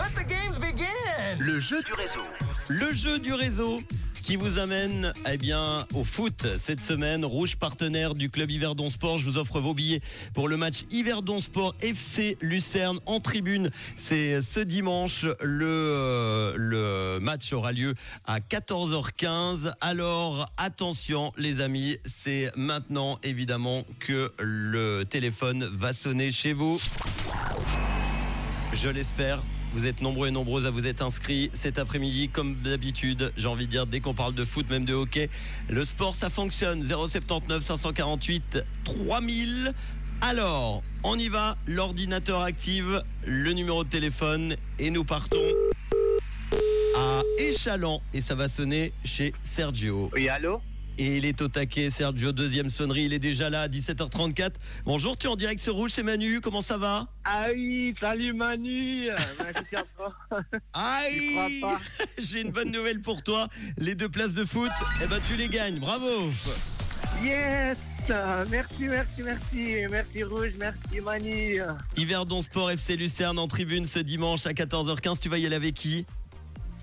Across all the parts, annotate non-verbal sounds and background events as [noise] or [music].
Let the games begin. Le jeu du réseau. Le jeu du réseau qui vous amène eh bien, au foot cette semaine. Rouge partenaire du club Yverdon Sport. Je vous offre vos billets pour le match Yverdon Sport FC Lucerne en tribune. C'est ce dimanche. Le, euh, le match aura lieu à 14h15. Alors attention les amis, c'est maintenant évidemment que le téléphone va sonner chez vous. Je l'espère. Vous êtes nombreux et nombreuses à vous être inscrits cet après-midi, comme d'habitude. J'ai envie de dire, dès qu'on parle de foot, même de hockey, le sport, ça fonctionne. 079 548 3000. Alors, on y va. L'ordinateur active, le numéro de téléphone et nous partons à Échalant. Et ça va sonner chez Sergio. Oui, allô? Et il est au taquet, Sergio. Deuxième sonnerie, il est déjà là à 17h34. Bonjour, tu es en direct sur Rouge, c'est Manu. Comment ça va? Ah oui, salut Manu. [laughs] Aïe Tu crois pas [laughs] J'ai une bonne nouvelle pour toi. Les deux places de foot, eh ben tu les gagnes. Bravo Yes Merci, merci, merci. Merci Rouge, merci Manu. Yverdon Sport FC Lucerne en tribune ce dimanche à 14h15. Tu vas y aller avec qui?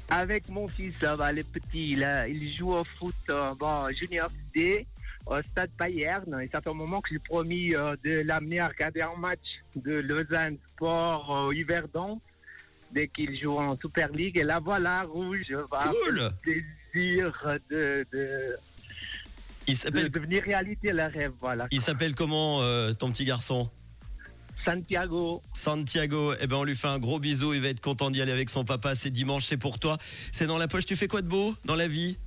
Avec mon fils, va, le petit, là, il joue au foot euh, bon, junior D au stade Bayern. Et ça fait un moment que j'ai promis euh, de l'amener à regarder un match de Lausanne Sport euh, Yverdon dès qu'il joue en Super League. Et là, voilà, Rouge va Cool. plaisir de, de, Il de s'appelle devenir réalité le rêve. Voilà. il s'appelle comment euh, ton petit garçon? Santiago. Santiago. Eh ben on lui fait un gros bisou. Il va être content d'y aller avec son papa. C'est dimanche, c'est pour toi. C'est dans la poche. Tu fais quoi de beau dans la vie?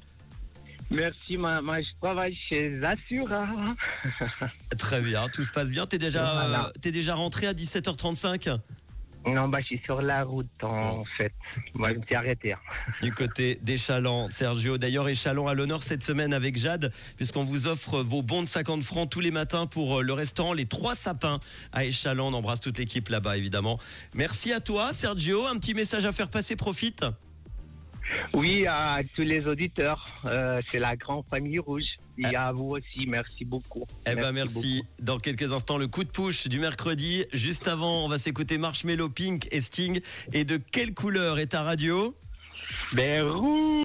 Merci, moi, je travaille chez Assura. [laughs] Très bien, tout se passe bien. T'es déjà, Voilà. euh, t'es déjà rentré à 17h35 Non, bah, je suis sur la route, en fait. Moi, je me suis arrêté. hein. du côté d'Échalon, Sergio. D'ailleurs, Échalon à l'honneur cette semaine avec Jade, puisqu'on vous offre vos bons de 50 francs tous les matins pour euh, le restaurant Les Trois Sapins à Échalon. On embrasse toute l'équipe là-bas, évidemment. Merci à toi, Sergio. Un petit message à faire passer, profite. Oui, à tous les auditeurs, euh, c'est la grande famille rouge. Et à vous aussi, merci beaucoup. Eh ben merci. beaucoup. Dans quelques instants, le coup de push du mercredi. Juste avant, on va s'écouter Marshmello, Pink et Sting. Et de quelle couleur est ta radio? Ben, rouge